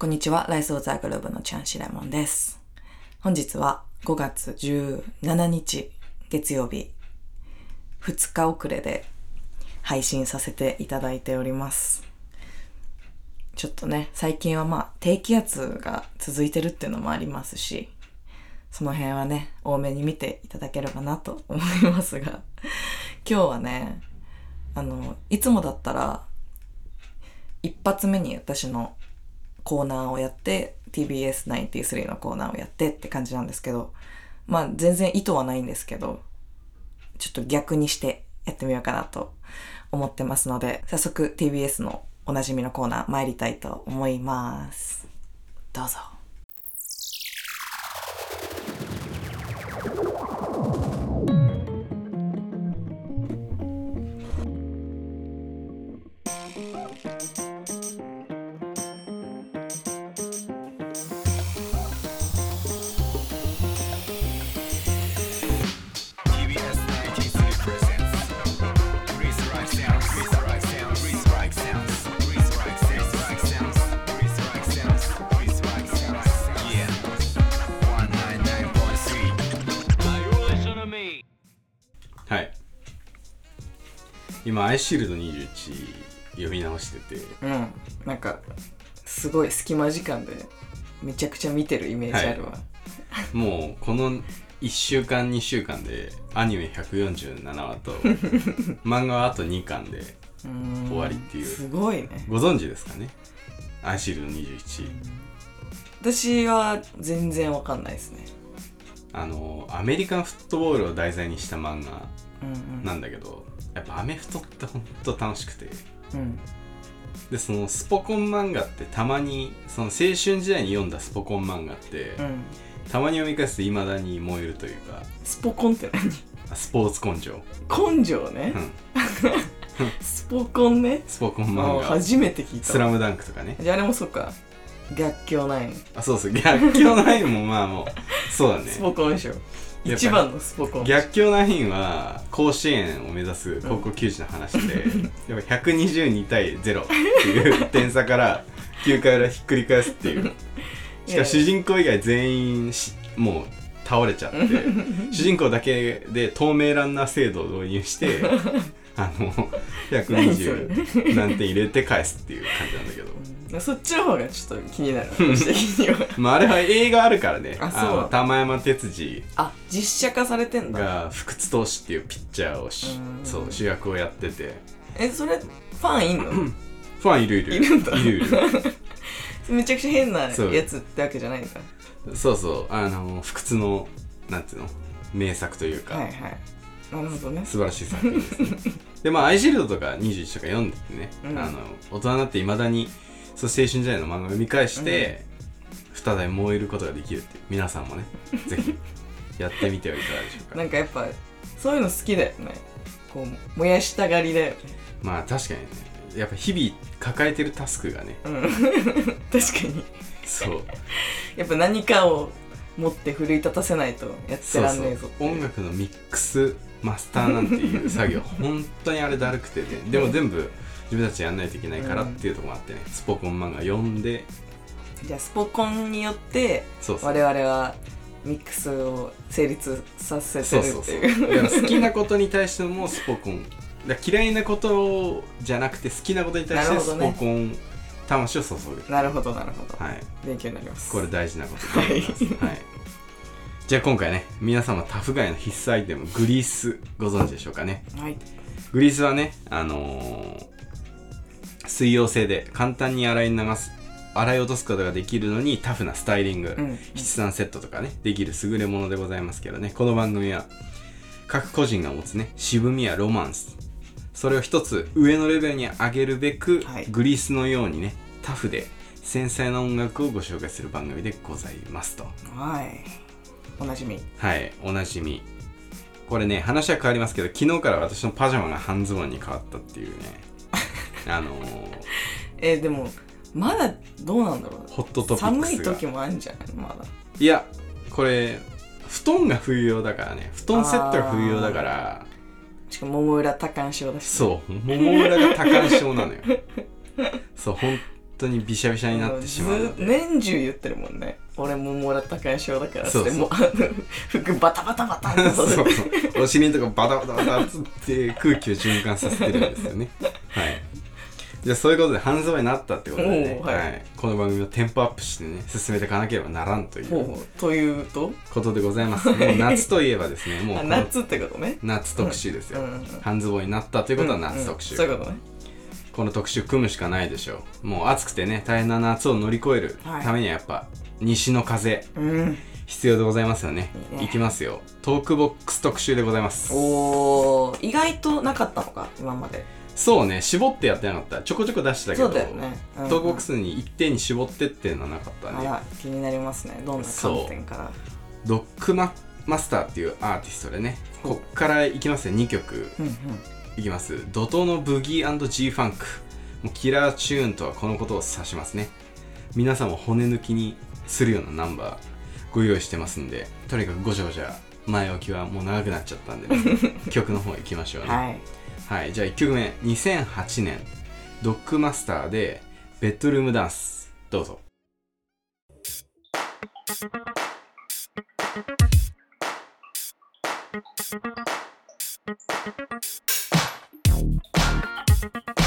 こんにちは、ライスオーザーグループのチャンシレモンです。本日は5月17日月曜日、2日遅れで配信させていただいております。ちょっとね、最近はまあ低気圧が続いてるっていうのもありますし、その辺はね、多めに見ていただければなと思いますが、今日はね、あの、いつもだったら、一発目に私のコーナーをやって TBS93 のコーナーをやってって感じなんですけどまあ全然意図はないんですけどちょっと逆にしてやってみようかなと思ってますので早速 TBS のおなじみのコーナー参りたいと思います。どうぞ。今アイシールド21読み直してて。うん。なんかすごい隙間時間でめちゃくちゃ見てるイメージあるわ、もうこの1週間2週間でアニメ147話と 漫画はあと2巻で終わりっていう。すごいね。ご存知ですかね？アイシールド21私は全然わかんないですね。あのアメリカンフットボールを題材にした漫画うんうん。なんだけどやっぱアメフトってほんと楽しくて。うん。でそのスポコン漫画ってたまにその青春時代に読んだスポコン漫画って、うん。たまに読み返すといまだに燃えるというか。スポコンって何？あスポーツ根性、根性ね。う、ん、スポコンね？スポコンあ漫画。初めて聞いた。スラムダンクとかね。じゃああれもそうか。逆境ナイン。あそうそう。逆境ナインもまあもうそうだね。スポコン賞ぱ一番のスポコン。逆境ナインは甲子園を目指す高校球児の話で、やっぱ122対0っていう点差から9回裏ひっくり返すっていう。しかも主人公以外全員しもう倒れちゃって 主人公だけで透明ランナー制度を導入してあの 120何点入れて返すっていう感じなんだけど、うんそっちの方がちょっと気になる。私的には。まあ、あれは映画あるからね。あそう。の玉山哲司あ実写化されてんだ。が福津投手っていうピッチャーをしうん。そう主役をやってて。えそれファンいんの？ファンいるいる。いるんだ。いるいる。めちゃくちゃ変なやそう。つってわけじゃないんだそうそう。あの福津のなんていうの？名作というか、はいはい。なるほどね。素晴らしい作品ですね。でまあアイシールドとか21とか読んでてね、うん。あの大人になっていまだにそう青春時代の漫画を読み返して、再び燃えることができるっていう。皆さんもね ぜひやってみてはいかがでしょうか。なんかやっぱそういうの好きだよね。こう燃やしたがりだよね。まあ確かにね。やっぱ日々抱えてるタスクがねうん。確かに。そう。やっぱ何かを持って奮い立たせないとやってそうそらんねえぞう。音楽のミックスマスターなんていう作業本当にあれだるくてね。でも全部自分たちでやんないといけないからっていうところもあってね、スポコン漫画読んで。じゃあスポコンによってそうそう。我々はミックスを成立させてるってそう。そうそういう。だから好きなことに対してもスポコン。だから嫌いなことじゃなくて好きなことに対してスポコン魂を注ぐ、なるほどなるほど、はい。勉強になります。これ大事なことでございます、はい。じゃあ今回ね皆様タフガイの必須アイテムグリースご存知でしょうかね。はい。グリースはねあのー水溶性で簡単に洗い流す洗い落とすことができるのにタフなスタイリング、うん。筆算セットとかねできる優れものでございますけどね。この番組は各個人が持つね渋みやロマンス。それを一つ上のレベルに上げるべく、はい。グリースのようにねタフで繊細な音楽をご紹介する番組でございますと。はい。おなじみ。はいおなじみ。これね話は変わりますけど昨日から私のパジャマが半ズボンに変わったっていうねあのー、えーでもまだどうなんだろうホットトピック寒い時もあるんじゃない？まだ。いやこれ布団が冬用だからね。布団セットが冬用だから。しかも桃浦多感症だしそう。桃裏が多感症なのよ。そう本当にびしゃびしゃになってしまう年中言ってるもんね。俺ももらった会証だからそうもう。あ の服バタバタバタって。そうそう。お尻のとこバタバタバタっつって空気を循環させてるんですよね。はいじゃあそういうことで半ズボンになったってことでね、はい。はい、この番組をテンポアップしてね進めていかなければならんというというと？ことでございます。もう夏といえばですねもう夏ってことね。夏特集ですよ、うんうん半ズボンになったということは夏特集、うん。うんそういうことね。この特集組むしかないでしょ。うもう暑くてね大変な夏を乗り越えるはい。ためにはやっぱ西の風うん。必要でございますよね。いきますよ。トークボックス特集でございます。おー意外となかったのか今までそうね絞ってやってなかった。ちょこちょこ出してたけどそうだよね、うんトークボックスに一定に絞ってっていうのはなかったね。あら気になりますね。どんな観点から。ドックママスターっていうアーティストでねこっからいきますよ2曲。うんうん。いきます。怒涛のブギー &G ファンク。もうキラーチューンとはこのことを指しますね。皆さんも骨抜きにするようなナンバーご用意してますんでとにかくごちゃごちゃ前置きはもう長くなっちゃったんでね。曲の方行きましょうね。はいはい、じゃあ1曲目。2008年。ドッグマスターでベッドルームダンス。どうぞ。ブ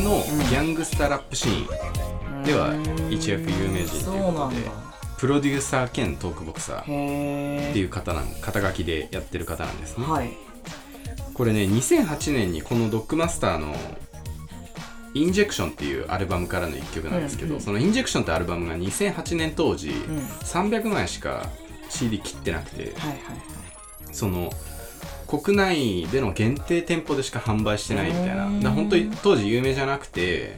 のギャングスターラップシーンでは一躍有名人ということでプロデューサー兼トークボクサーっていう方なん肩書きでやってる方なんですね、はい。これね2008年にこのドッグマスターの「インジェクション」っていうアルバムからの1曲なんですけど、うんうん。その「インジェクション」ってアルバムが2008年当時、ん。300枚しか CD 切ってなくてはいはいはい。その国内での限定店舗でしか販売してないみたいな。だ本当に当時有名じゃなくて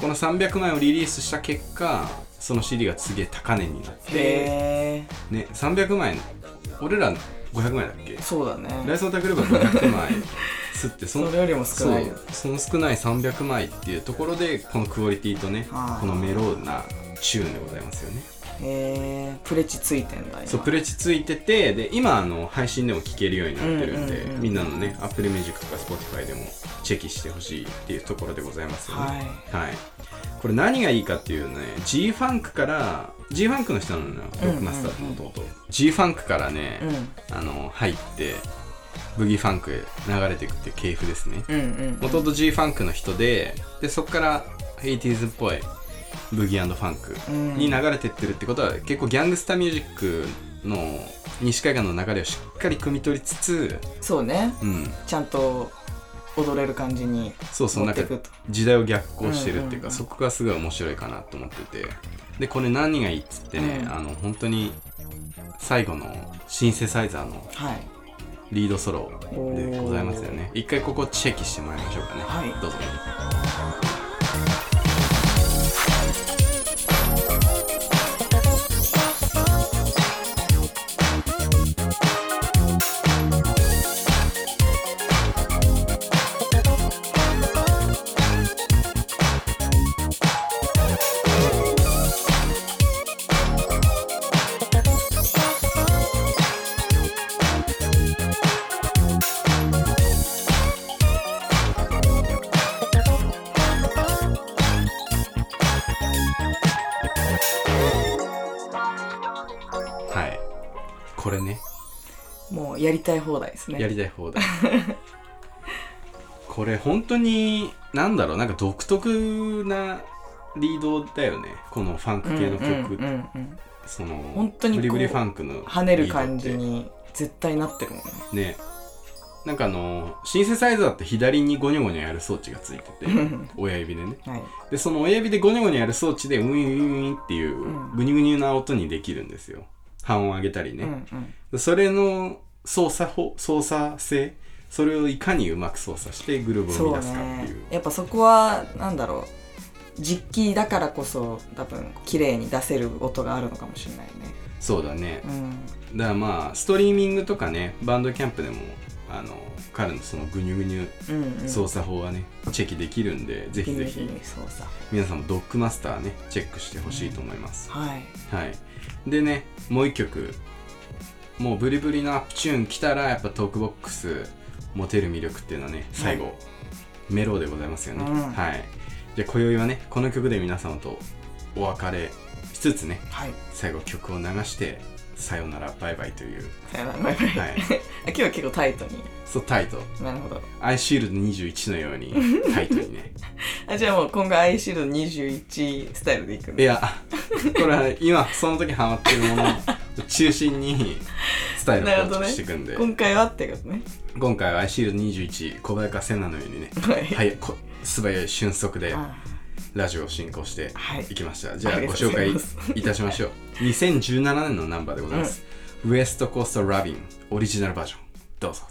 この300枚をリリースした結果その CD がすげえ高値になって、ね、300枚俺ら500枚だっけ？そうだね。ライスオタクルーバー500枚吸ってそのそれよりも少ない。よその少ない300枚っていうところでこのクオリティとねこのメローなチューンでございますよねへえプレチついてんだ今。そうプレチついててで今あの配信でも聴けるようになってるんで、うんうんうん。みんなのね Apple Music とか Spotify でもチェキしてほしいっていうところでございますよね。はい。はい、これ何がいいかっていうね G ファンクから G ファンクの人なのよロックマスターってもともと G ファンクからね、うん。あの入ってブギーファンクへ流れていくっていう系譜ですね。もともと G ファンクの人ででそこから 80s っぽいブギーファンクうん。に流れてってるってことは結構ギャングスターミュージックの西海岸の流れをしっかり汲み取りつつそうね。うん。ちゃんと踊れる感じにそうそうなんか時代を逆行してるっていうか、そこがすごい面白いかなと思ってて。でこれ何がいいっつってね、うん。あの本当に最後のシンセサイザーのはい。リードソロでございますよね。一回ここチェキしてもらいましょうかね。はい。どうぞやりたい放題ですね。やりたい放題。これ本当になんだろうなんか独特なリードだよね。このファンク系の曲、うんうんうんうん。その本当にブリブリファンクの跳ねる感じに絶対なってるもんね。てね。なんかあのシンセサイザーって左にゴニョゴニョやる装置がついてて 親指でね。はい。でその親指でゴニョゴニョやる装置でウィンウィンウィンっていううんグニュグニュな音にできるんですよ。半音上げたりね、うんうん。でそれの操作法操作性それをいかにうまく操作してグルーブを生み出すかってねいう。やっぱそこはなんだろう。実機だからこそ多分綺麗に出せる音があるのかもしれないね。そうだね。うん。だからまあストリーミングとかねバンドキャンプでもあの彼のそのグニュグニュうんうん。操作法はね、チェキできるんでぜひぜひ。皆さんもドッグマスターねチェックしてほしいと思います、はい。はい。でねもう一曲もうブリブリのアップチューン来たらやっぱトークボックスモテる魅力っていうのはね最後、メロでございますよね、うん。はい。じゃあ今宵はねこの曲で皆様とお別れしつつねはい。最後曲を流してさよならバイバイという。さよならバイバイ。はい。あ 今日は結構タイトに。そうタイト。なるほど。アイシールド21のように タイトにね。あじゃあもう今後アイシールド21スタイルでいくんいやこれは今その時ハマってるものを中心にスタイルを構築していくんで、今回はってことね。今回はアイシールド21小早川瀬名のようにね。はい。はいこ素早い瞬足であラジオを進行してはい。いきました、じゃあご紹介いたしましょう。2017年のナンバーでございます、ウエストコーストラビンオリジナルバージョン。どうぞ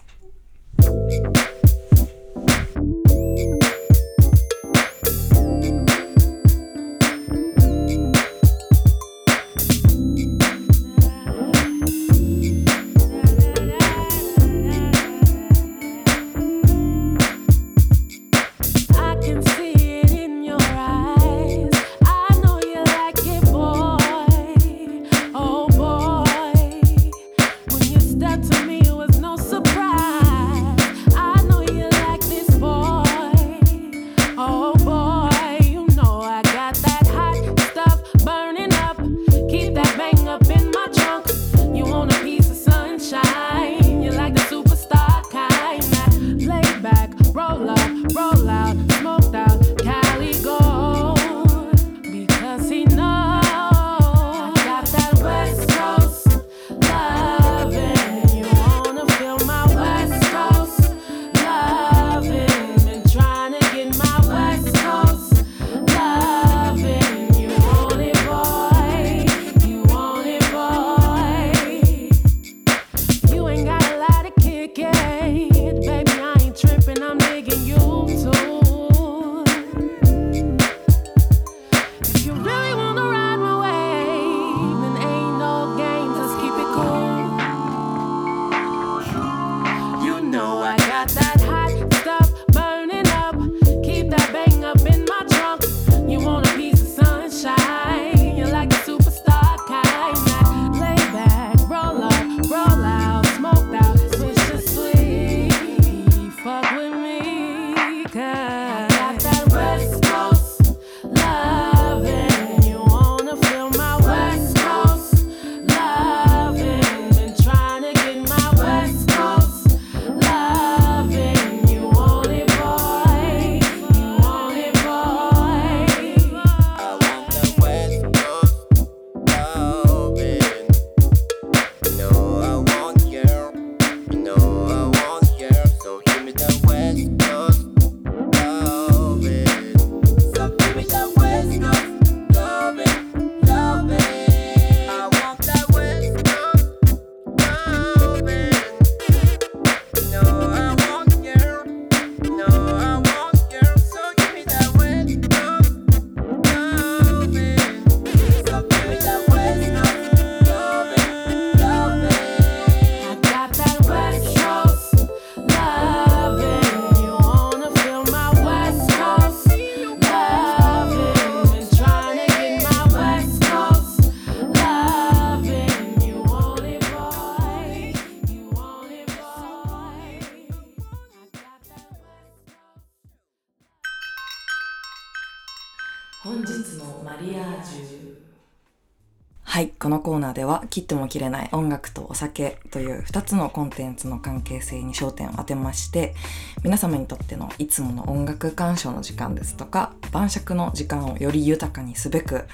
切っても切れない音楽とお酒という2つのコンテンツの関係性に焦点を当てまして皆様にとってのいつもの音楽鑑賞の時間ですとか晩酌の時間をより豊かにすべく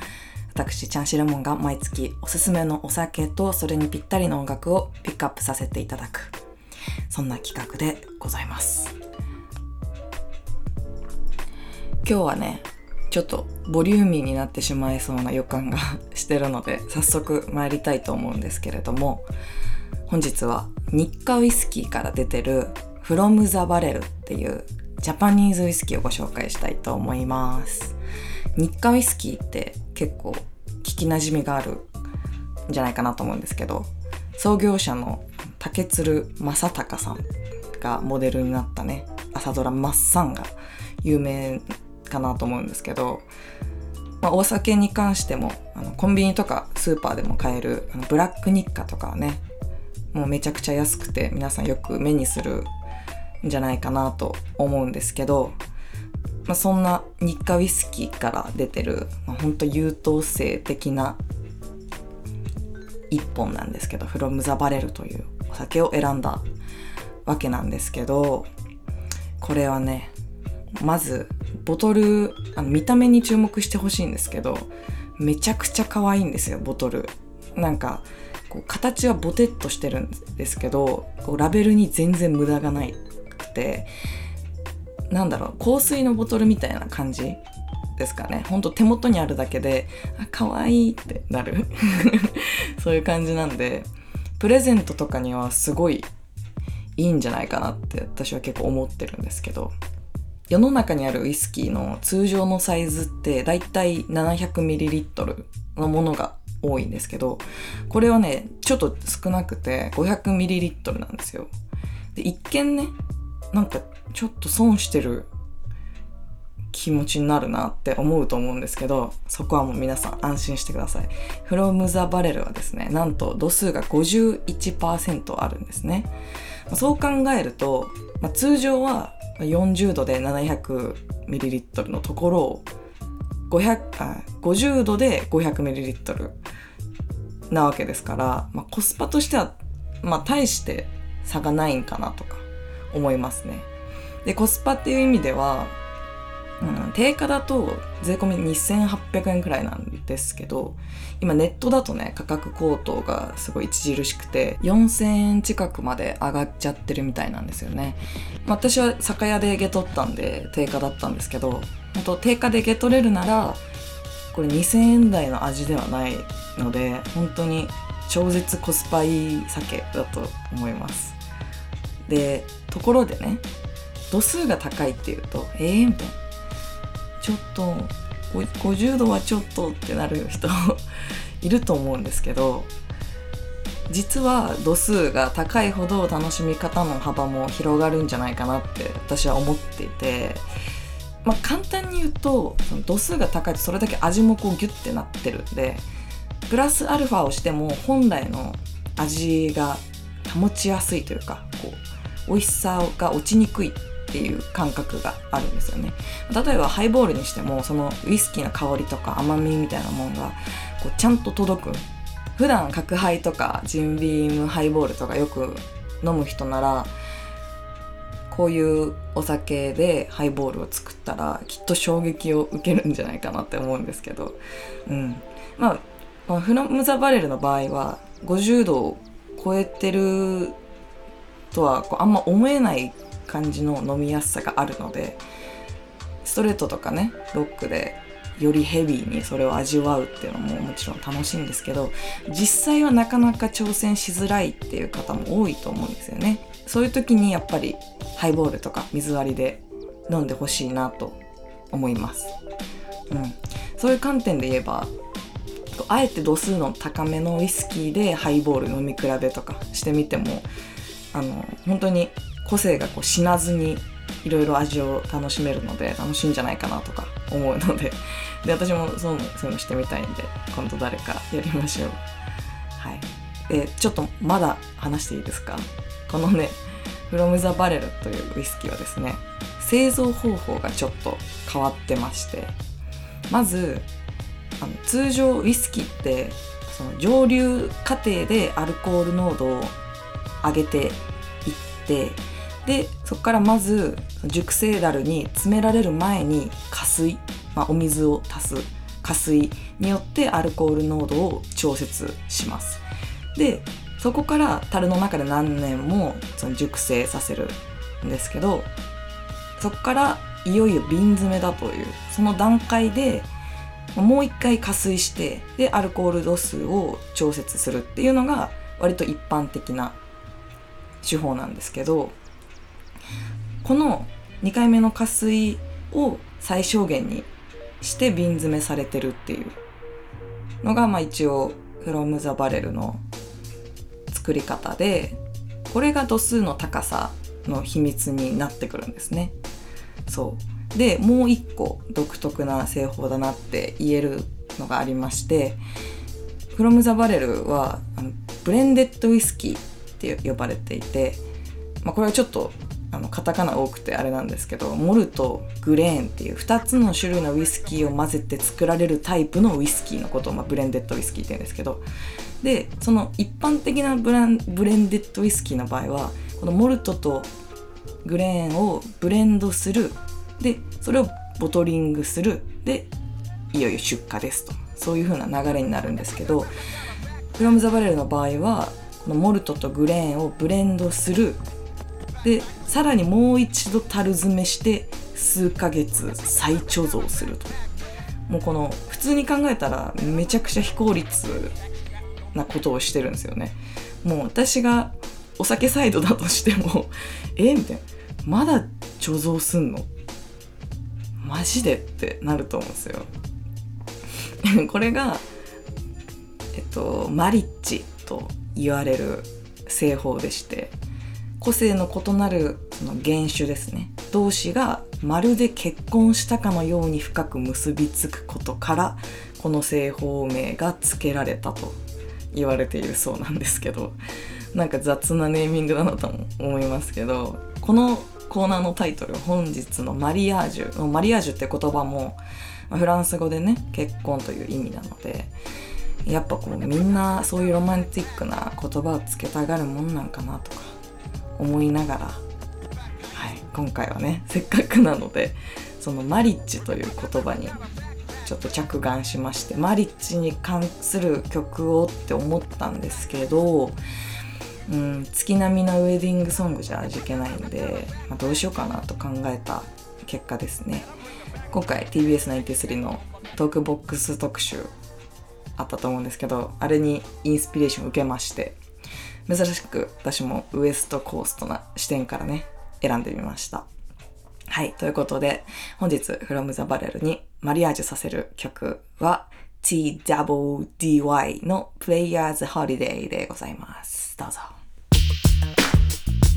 私チャンシレモンが毎月おすすめのお酒とそれにぴったりの音楽をピックアップさせていただくそんな企画でございます。今日はねちょっとボリューミーになってしまいそうな予感が してるので早速参りたいと思うんですけれども本日は日課ウイスキーから出てる From the Barrel っていうジャパニーズウイスキーをご紹介したいと思います。日課ウイスキーって結構聞きなじみがあるんじゃないかなと思うんですけど創業者の竹鶴正隆さんがモデルになったね朝ドラ「マッサン」が有名かなと思うんですけど、まあ、お酒に関してもあのコンビニとかスーパーでも買えるあのブラック日課とかはねもうめちゃくちゃ安くて皆さんよく目にするんじゃないかなと思うんですけど、まあ、そんな日課ウイスキーから出てる、まあ、ほんと優等生的な一本なんですけどフロムザバレルというお酒を選んだわけなんですけどこれはねまずボトルあの見た目に注目してほしいんですけどめちゃくちゃ可愛いんですよボトル。なんかこう形はボテッとしてるんですけどこうラベルに全然無駄がないくてなんだろう香水のボトルみたいな感じですかね。ほんと手元にあるだけであ可愛いってなる。そういう感じなんでプレゼントとかにはすごいいいんじゃないかなって私は結構思ってるんですけど。世の中にあるウイスキーの通常のサイズってだいたい 700ml のものが多いんですけどこれはねちょっと少なくて 500ml なんですよ。で一見ねなんかちょっと損してる気持ちになるなって思うと思うんですけどそこはもう皆さん安心してください。From the Barrel はですねなんと度数が51%あるんですね。そう考えると、まあ、通常は40度で 700ml のところを500あ50度で 500ml なわけですから、まあ、コスパとしては、まあ、大して差がないんかなとか思いますね。でコスパっていう意味では、うん、定価だと税込み2800円くらいなんですけど今ネットだとね価格高騰がすごい著しくて4000円近くまで上がっちゃってるみたいなんですよね。私は酒屋で受け取ったんで定価だったんですけど本当定価で受け取れるならこれ2000円台の味ではないので本当に超絶コスパいい酒だと思います。でところでね度数が高いっていうとえー、みたいなちょっと50度はちょっとってなる人 いると思うんですけど実は度数が高いほど楽しみ方の幅も広がるんじゃないかなって私は思っていて、まあ、簡単に言うとその度数が高いとそれだけ味もこうギュッてなってるんでプラスアルファをしても本来の味が保ちやすいというかこう美味しさが落ちにくいっていう感覚があるんですよね。例えばハイボールにしてもそのウイスキーの香りとか甘みみたいなもんがこうちゃんと届く。普段角ハイとかジンビームハイボールとかよく飲む人ならこういうお酒でハイボールを作ったらきっと衝撃を受けるんじゃないかなって思うんですけど、うん、まあこのフロム・ザ・バレルの場合は50度を超えてるとはこうあんま思えない感じの飲みやすさがあるのでストレートとかねロックでよりヘビーにそれを味わうっていうのももちろん楽しいんですけど実際はなかなか挑戦しづらいっていう方も多いと思うんですよね。そういう時にやっぱりハイボールとか水割りで飲んでほしいなと思います、うん、そういう観点で言えばあえて度数の高めのウイスキーでハイボール飲み比べとかしてみてもあの本当に個性がこう死なずにいろいろ味を楽しめるので楽しいんじゃないかなとか思うので。で私もそうそういうのしてみたいんで今度誰かやりましょう。はい。でちょっとまだ話していいですか？このねフロム・ザ・バレルというウイスキーはですね製造方法がちょっと変わってまして。まずあの通常ウイスキーってその蒸留過程でアルコール濃度を上げていってでそこからまず熟成樽に詰められる前に加水、まあ、お水を足す加水によってアルコール濃度を調節します。でそこから樽の中で何年もその熟成させるんですけどそこからいよいよ瓶詰めだというその段階でもう一回加水してでアルコール度数を調節するっていうのが割と一般的な手法なんですけどこの2回目の加水を最小限にして瓶詰めされてるっていうのがまあ一応フロム・ザ・バレルの作り方でこれが度数の高さの秘密になってくるんですね。そうでもう一個独特な製法だなって言えるのがありましてフロム・ザ・バレルはあのブレンデッドウイスキーって呼ばれていて、まあ、これはちょっとあのカタカナ多くてあれなんですけどモルトグレーンっていう2つの種類のウイスキーを混ぜて作られるタイプのウイスキーのことを、まあ、ブレンデッドウイスキーって言うんですけどでその一般的なブランブレンデッドウイスキーの場合はこのモルトとグレーンをブレンドするでそれをボトリングするでいよいよ出荷ですと。そういう風な流れになるんですけどフロム・ザ・バレルの場合はこのモルトとグレーンをブレンドするでさらにもう一度樽詰めして数ヶ月再貯蔵すると。もうこの普通に考えたらめちゃくちゃ非効率なことをしてるんですよね。もう私がお酒サイドだとしても え？みたいな。まだ貯蔵すんの？マジでってなると思うんですよ。これがえっとマリッジと言われる製法でして。個性の異なるその原種ですね。同士がまるで結婚したかのように深く結びつくことからこの製法名が付けられたと言われているそうなんですけどなんか雑なネーミングだなとも思いますけどこのコーナーのタイトル本日のマリアージュマリアージュって言葉もフランス語でね結婚という意味なのでやっぱこうみんなそういうロマンティックな言葉をつけたがるもんなんかなとか思いながら、はい、今回はねせっかくなのでそのマリッジという言葉にちょっと着眼しましてマリッジに関する曲をって思ったんですけど、うん、月並みなウェディングソングじゃ味気ないんで、まあ、どうしようかなと考えた結果ですね。今回 TBS93 のトークボックス特集あったと思うんですけどあれにインスピレーション受けまして珍しく私もウエストコーストな視点からね選んでみましたはいということで本日 From the Barrel にマリアージュさせる曲は TWDY の Players Holiday でございますどうぞ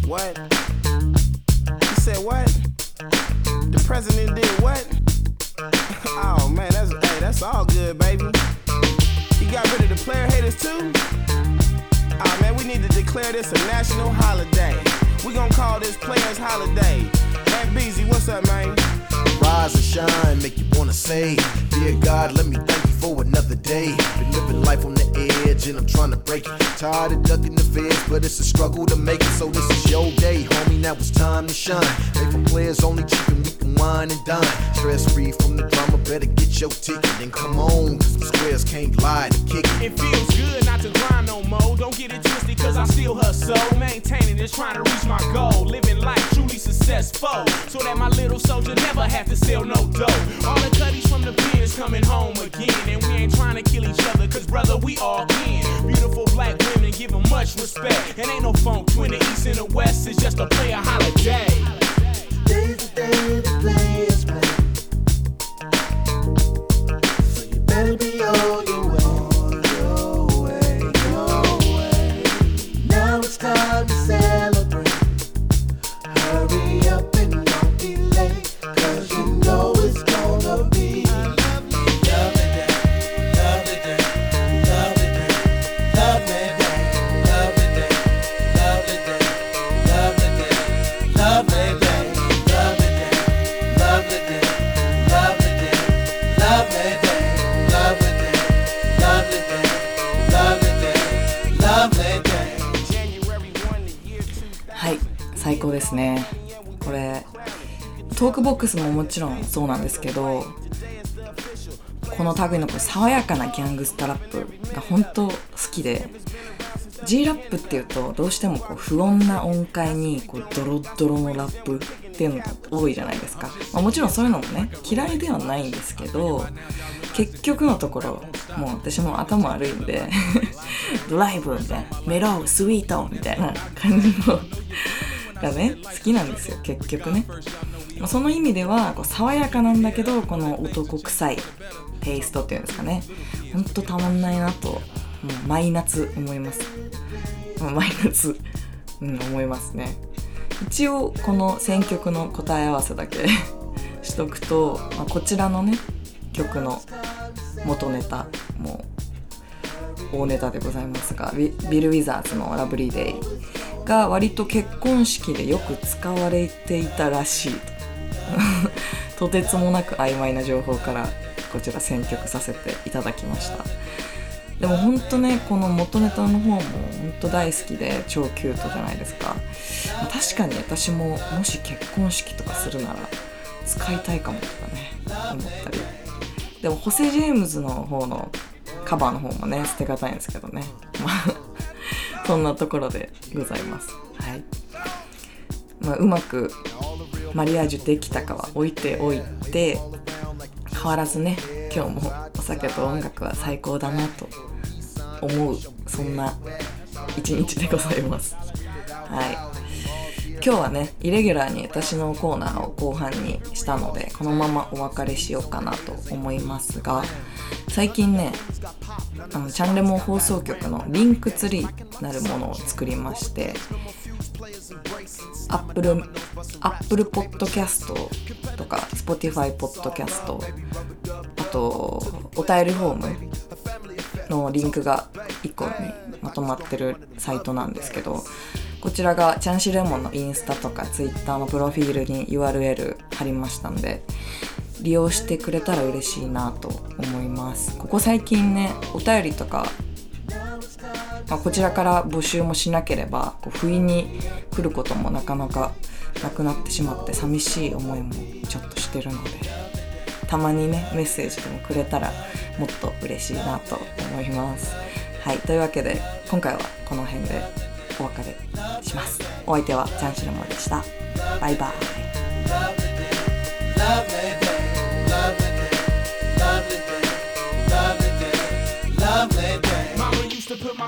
What? You said what? The president did what? oh man, that's hey, that's all good, baby. You got rid of the player haters too? Ah man, we need to declare this a national holiday. We gonna call this Players Holiday. Man, Beezy, what's up, man? rise and shine, make you wanna say, Dear God, let me thank you for another day. Been living life on the edge and I'm trying to break it. Tired of ducking the feds, but it's a struggle to make it. So this is your day, homie. Now it's time to shine. Made for players only chicken, we can wine and dine. Stress free from the drama, better get your ticket. Then come on, cause the squares can't lie to kick it. It feels good not to grind. Don't get it twisted, cause I still hustle. Maintaining this, trying to reach my goal. Living life truly successful. So that my little soldier never have to sell no dough. All the cutties from the pens coming home again. And we ain't trying to kill each other, cause brother, we all in. Beautiful black women give them much respect. And ain't no funk twin, the east and the west. It's just a player holiday. Day players play. ですね。これトークボックスももちろんそうなんですけどこの類のこう爽やかなギャングスタラップが本当好きで G ラップっていうとどうしてもこう不穏な音階にこうドロッドロのラップっていうのが多いじゃないですか、まあ、もちろんそういうのもね嫌いではないんですけど結局のところもう私も頭悪いんで ドライブみたいなメロウスイートみたいな感じのがね好きなんですよ結局ね、その意味ではこう爽やかなんだけどこの男臭いテイストっていうんですかね。ほんとたまんないなともう毎夏思います。まあ毎夏、うん、思いますね。一応この選曲の答え合わせだけ しとくと、まあ、こちらのね曲の元ネタも大ネタでございますがビビル・ウィザーズの「ラブリーデイ」が割と結婚式でよく使われていたらしいと。てつもなく曖昧な情報からこちら選曲させていただきました。でもほんとねこの元ネタの方もほんと大好きで超キュートじゃないですか。確かに私ももし結婚式とかするなら使いたいかもとかね思ったり。でもホセ・ジェームズの方のカバーの方もね捨てがたいんですけどね。まあそんなところでございます。はい。まあうまくマリアージュできたかは置いておいて変わらずね今日もお酒と音楽は最高だなと思うそんな一日でございます。はい。今日はねイレギュラーに私のコーナーを後半にしたのでこのままお別れしようかなと思いますが最近ねあのチャンレモ放送局のリンクツリーなるものを作りましてアップルアップルポッドキャストとか Spotify ポッドキャストあとお便りフォームのリンクが1個にまとまってるサイトなんですけどこちらがチャンシレモンのインスタとかツイッターのプロフィールに URL 貼りましたんで利用してくれたら嬉しいなと思います。ここ最近ねお便りとか、まあ、こちらから募集もしなければこう不意に来ることもなかなかなくなってしまって寂しい思いもちょっとしてるのでたまにねメッセージでもくれたらもっと嬉しいなと思います。はいというわけで今回はこの辺でお別れします。お相手はチャンシルモでした。バイバイ。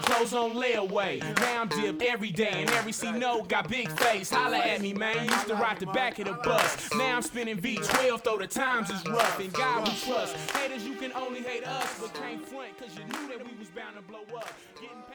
My clothes on layaway. Now I'm dipped every day, and every C note got big face. Holla at me, man. Used to ride the back of the bus. Now I'm spinning V12, though the times is rough. And God we trust. Haters, you can only hate us, but can't front, cause you knew that we was bound to blow up. Getting.